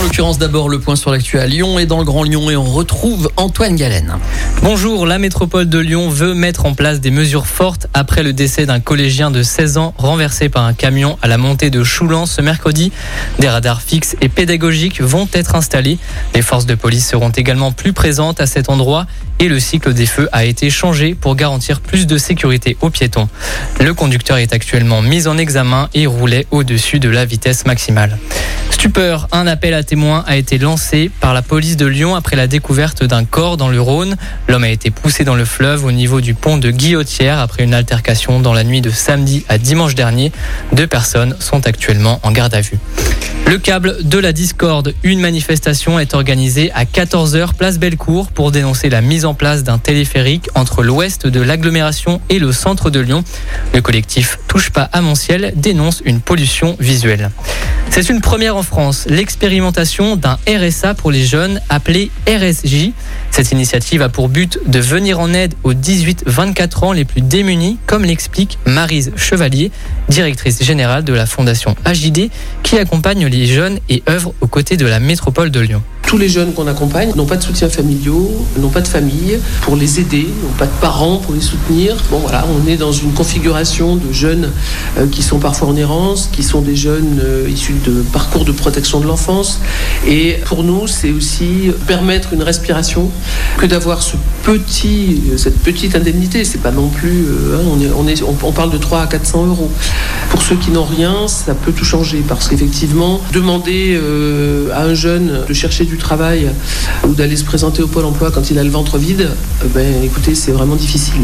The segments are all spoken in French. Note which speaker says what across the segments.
Speaker 1: En l'occurrence, d'abord le point sur l'actu à Lyon et dans le Grand Lyon et on retrouve Antoine Galen.
Speaker 2: Bonjour, la métropole de Lyon veut mettre en place des mesures fortes après le décès d'un collégien de 16 ans renversé par un camion à la montée de Choulan ce mercredi. Des radars fixes et pédagogiques vont être installés. Les forces de police seront également plus présentes à cet endroit et le cycle des feux a été changé pour garantir plus de sécurité aux piétons. Le conducteur est actuellement mis en examen et roulait au-dessus de la vitesse maximale. Stupeur, un appel à témoins a été lancé par la police de Lyon après la découverte d'un corps dans le Rhône. L'homme a été poussé dans le fleuve au niveau du pont de Guillotière après une altercation dans la nuit de samedi à dimanche dernier. Deux personnes sont actuellement en garde à vue. Le câble de la discorde. Une manifestation est organisée à 14h place Bellecour pour dénoncer la mise en place d'un téléphérique entre l'ouest de l'agglomération et le centre de Lyon. Le collectif Touche pas à mon ciel dénonce une pollution visuelle. C'est une première en France, l'expérimentation d'un RSA pour les jeunes appelé RSJ. Cette initiative a pour but de venir en aide aux 18-24 ans les plus démunis, comme l'explique Marise Chevalier, directrice générale de la fondation AJD, qui accompagne les jeunes et œuvre aux côtés de la métropole de Lyon.
Speaker 3: Tous les jeunes qu'on accompagne n'ont pas de soutien familiaux, n'ont pas de famille pour les aider, n'ont pas de parents pour les soutenir. Bon voilà, on est dans une configuration de jeunes euh, qui sont parfois en errance, qui sont des jeunes euh, issus de parcours de protection de l'enfance. Et pour nous, c'est aussi permettre une respiration que d'avoir cette petite indemnité. C'est pas non plus, euh, hein, on, parle de 3 à 400 euros. Pour ceux qui n'ont rien, ça peut tout changer parce qu'effectivement, demander à un jeune de chercher du travail ou d'aller se présenter au pôle emploi quand il a le ventre vide, ben écoutez, c'est vraiment difficile.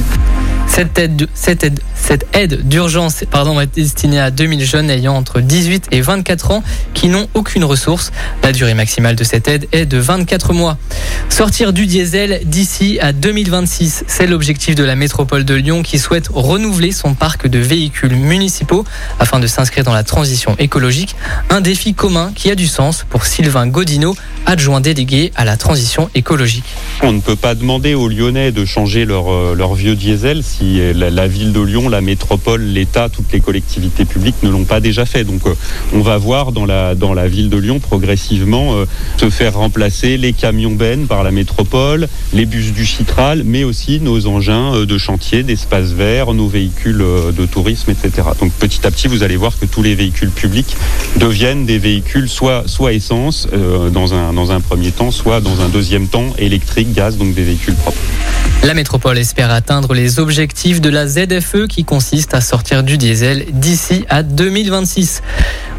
Speaker 2: Cette aide, d'urgence est destinée à 2000 jeunes ayant entre 18 et 24 ans qui n'ont aucune ressource. La durée maximale de cette aide est de 24 mois. Sortir du diesel d'ici à 2026, c'est l'objectif de la métropole de Lyon qui souhaite renouveler son parc de véhicules municipaux afin de s'inscrire dans la transition écologique. Un défi commun qui a du sens pour Sylvain Godino, adjoint délégué à la transition écologique.
Speaker 4: On ne peut pas demander aux Lyonnais de changer leur, euh, vieux diesel si la, la, ville de Lyon, la métropole, l'État, toutes les collectivités publiques ne l'ont pas déjà fait. Donc euh, on va voir dans la, ville de Lyon progressivement euh, se faire remplacer les camions bennes par la métropole, les bus du Chitral, mais aussi nos engins euh, de chantier, d'espace vert, nos véhicules euh, de tourisme, etc. Donc petit à petit, vous allez voir que tous les véhicules publics deviennent des véhicules soit, soit essence euh, dans, un, dans un premier temps, soit dans un deuxième temps électrique, gaz, donc des véhicules propres.
Speaker 2: La métropole espère atteindre les objectifs de la ZFE qui consiste à sortir du diesel d'ici à 2026.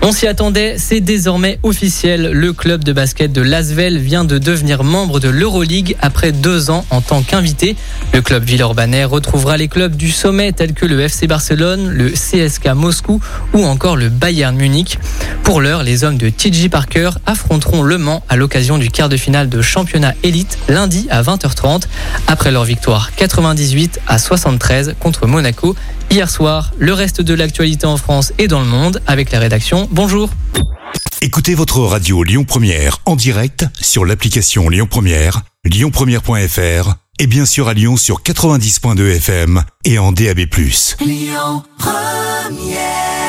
Speaker 2: On s'y attendait, c'est désormais officiel. Le club de basket de Lasvel vient de devenir membre de l'Euroleague après deux ans en tant qu'invité. Le club villeurbanais retrouvera les clubs du sommet tels que le FC Barcelone, le CSK Moscou ou encore le Bayern Munich. Pour l'heure, les hommes de TJ Parker affronteront Le Mans à l'occasion du quart de finale de championnat élite lundi à 20h30 après leur victoire 98 à 73 contre Monaco hier soir. Le reste de l'actualité en France et dans le monde avec la rédaction. Bonjour.
Speaker 5: Écoutez votre radio Lyon Première en direct sur l'application Lyon Première, lyonpremière.fr et bien sûr à Lyon sur 90.2 FM et en DAB+.
Speaker 6: Lyon Première